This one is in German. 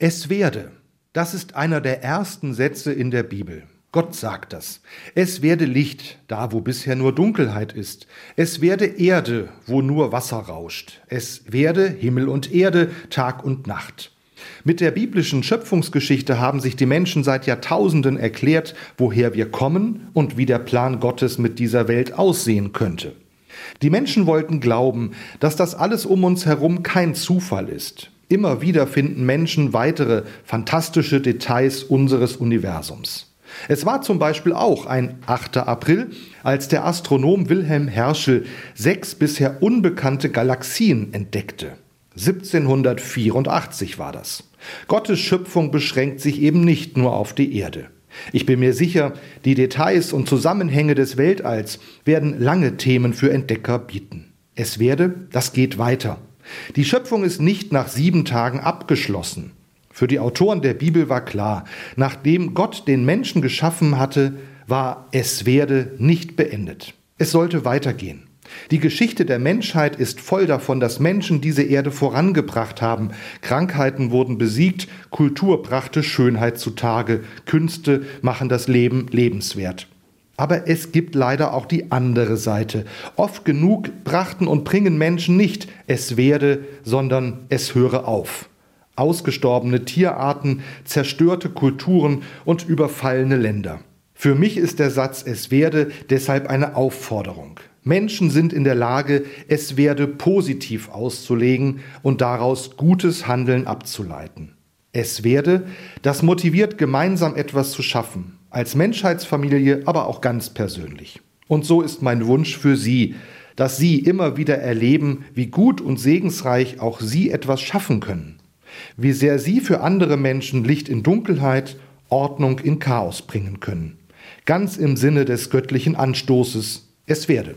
Es werde. Das ist einer der ersten Sätze in der Bibel. Gott sagt das. Es werde Licht, da wo bisher nur Dunkelheit ist. Es werde Erde, wo nur Wasser rauscht. Es werde Himmel und Erde, Tag und Nacht. Mit der biblischen Schöpfungsgeschichte haben sich die Menschen seit Jahrtausenden erklärt, woher wir kommen und wie der Plan Gottes mit dieser Welt aussehen könnte. Die Menschen wollten glauben, dass das alles um uns herum kein Zufall ist. Immer wieder finden Menschen weitere fantastische Details unseres Universums. Es war zum Beispiel auch ein 8. April, als der Astronom Wilhelm Herschel sechs bisher unbekannte Galaxien entdeckte. 1784 war das. Gottes Schöpfung beschränkt sich eben nicht nur auf die Erde. Ich bin mir sicher, die Details und Zusammenhänge des Weltalls werden lange Themen für Entdecker bieten. Es werde, das geht weiter. Die Schöpfung ist nicht nach sieben Tagen abgeschlossen. Für die Autoren der Bibel war klar, nachdem Gott den Menschen geschaffen hatte, war es werde nicht beendet. Es sollte weitergehen. Die Geschichte der Menschheit ist voll davon, dass Menschen diese Erde vorangebracht haben. Krankheiten wurden besiegt, Kultur brachte Schönheit zutage, Künste machen das Leben lebenswert. Aber es gibt leider auch die andere Seite. Oft genug brachten und bringen Menschen nicht es werde, sondern es höre auf. Ausgestorbene Tierarten, zerstörte Kulturen und überfallene Länder. Für mich ist der Satz es werde deshalb eine Aufforderung. Menschen sind in der Lage, es werde positiv auszulegen und daraus gutes Handeln abzuleiten. Es werde, das motiviert gemeinsam etwas zu schaffen, als Menschheitsfamilie, aber auch ganz persönlich. Und so ist mein Wunsch für Sie, dass Sie immer wieder erleben, wie gut und segensreich auch Sie etwas schaffen können. Wie sehr Sie für andere Menschen Licht in Dunkelheit, Ordnung in Chaos bringen können. Ganz im Sinne des göttlichen Anstoßes, es werde.